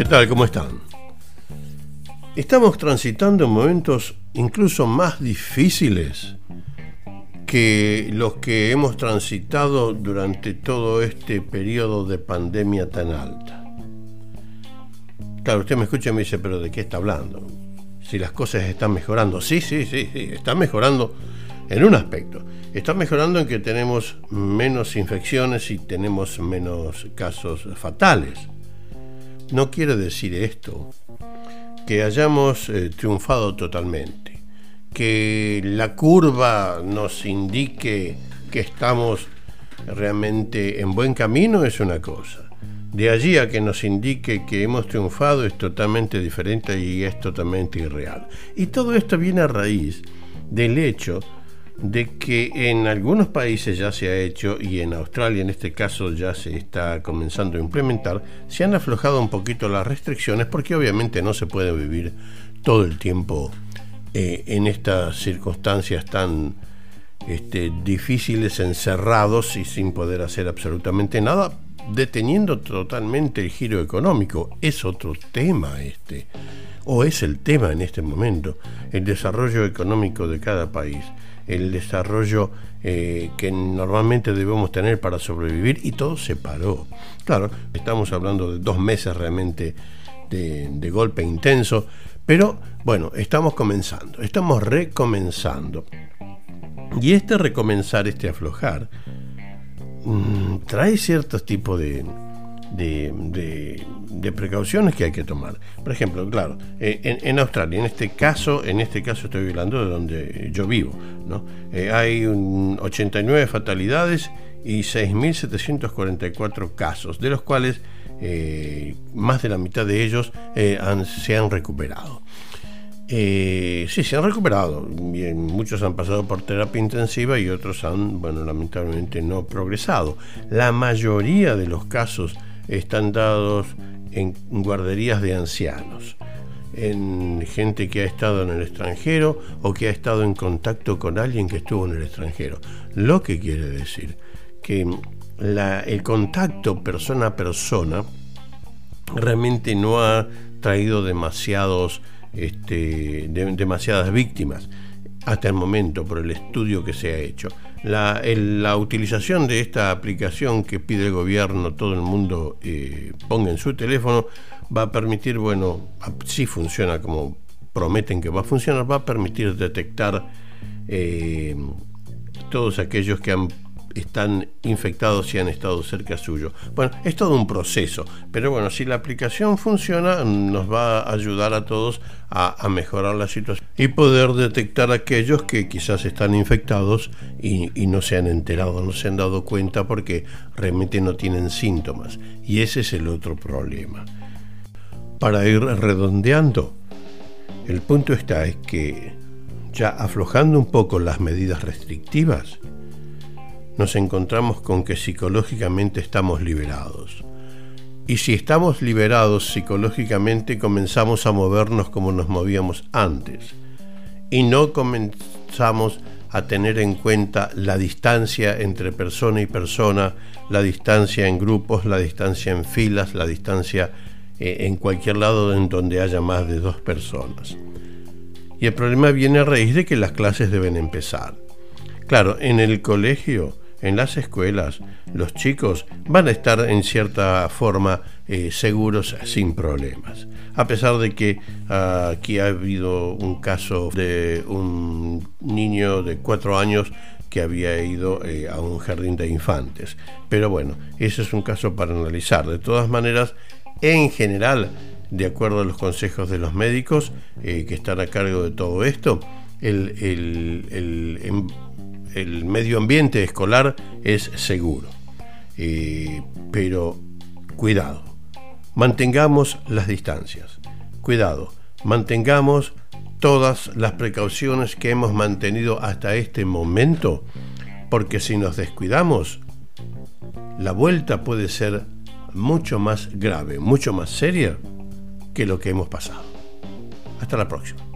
¿Qué tal? ¿Cómo están? Estamos transitando momentos incluso más difíciles que los que hemos transitado durante todo este periodo de pandemia tan alta. Claro, usted me escucha y me dice, pero ¿de qué está hablando? Si las cosas están mejorando. Sí, sí, sí, sí, están mejorando en un aspecto. Está mejorando en que tenemos menos infecciones y tenemos menos casos fatales. No quiere decir esto que hayamos eh, triunfado totalmente, que la curva nos indique que estamos realmente en buen camino es una cosa. De allí a que nos indique que hemos triunfado es totalmente diferente y es totalmente irreal. Y todo esto viene a raíz del hecho de que en algunos países ya se ha hecho y en Australia en este caso ya se está comenzando a implementar, se han aflojado un poquito las restricciones porque obviamente no se puede vivir todo el tiempo eh, en estas circunstancias tan este, difíciles, encerrados y sin poder hacer absolutamente nada, deteniendo totalmente el giro económico. Es otro tema este, o es el tema en este momento, el desarrollo económico de cada país el desarrollo eh, que normalmente debemos tener para sobrevivir y todo se paró. Claro, estamos hablando de dos meses realmente de, golpe intenso, pero bueno, estamos comenzando, estamos recomenzando. Y este recomenzar, este aflojar, mm, trae ciertos tipos de, de, precauciones que hay que tomar. Por ejemplo, claro, eh, en, Australia, en este caso, en este caso estoy hablando de donde yo vivo, ¿no? Eh, hay 89 fatalidades y 6.744 casos, de los cuales eh, más de la mitad de ellos se han recuperado. sí, se han recuperado. Muchos han pasado por terapia intensiva y otros han, bueno, lamentablemente no progresado. La mayoría de los casos están dados en guarderías de ancianos, en gente que ha estado en el extranjero o que ha estado en contacto con alguien que estuvo en el extranjero. Lo que quiere decir que el contacto persona a persona realmente no ha traído demasiados, este, demasiadas víctimas hasta el momento por el estudio que se ha hecho. La, la, utilización de esta aplicación que pide el gobierno, todo el mundo eh, ponga en su teléfono, va a permitir, bueno, si funciona como prometen que va a funcionar, va a permitir detectar eh, todos aquellos que han están infectados y han estado cerca suyo. Bueno, es todo un proceso, pero bueno, si la aplicación funciona, nos va a ayudar a todos a, mejorar la situación y poder detectar aquellos que quizás están infectados y no se han enterado, no se han dado cuenta porque realmente no tienen síntomas. Y ese es el otro problema. Para ir redondeando, el punto está es que ya aflojando un poco las medidas restrictivas, nos encontramos con que psicológicamente estamos liberados. Y si estamos liberados psicológicamente comenzamos a movernos como nos movíamos antes. Y no comenzamos a tener en cuenta la distancia entre persona y persona, la distancia en grupos, la distancia en filas, la distancia eh, en cualquier lado en donde haya más de dos personas. Y el problema viene a raíz de que las clases deben empezar. Claro, en el colegio en las escuelas los chicos van a estar en cierta forma eh, seguros sin problemas. A pesar de que aquí ha habido un caso de un niño de cuatro años que había ido eh, a un jardín de infantes. Pero bueno, ese es un caso para analizar. De todas maneras, en general, de acuerdo a los consejos de los médicos eh, que están a cargo de todo esto, el, el el medio ambiente escolar es seguro. Eh, pero cuidado, mantengamos las distancias. Cuidado, mantengamos todas las precauciones que hemos mantenido hasta este momento, porque si nos descuidamos, la vuelta puede ser mucho más grave, mucho más seria que lo que hemos pasado. Hasta la próxima.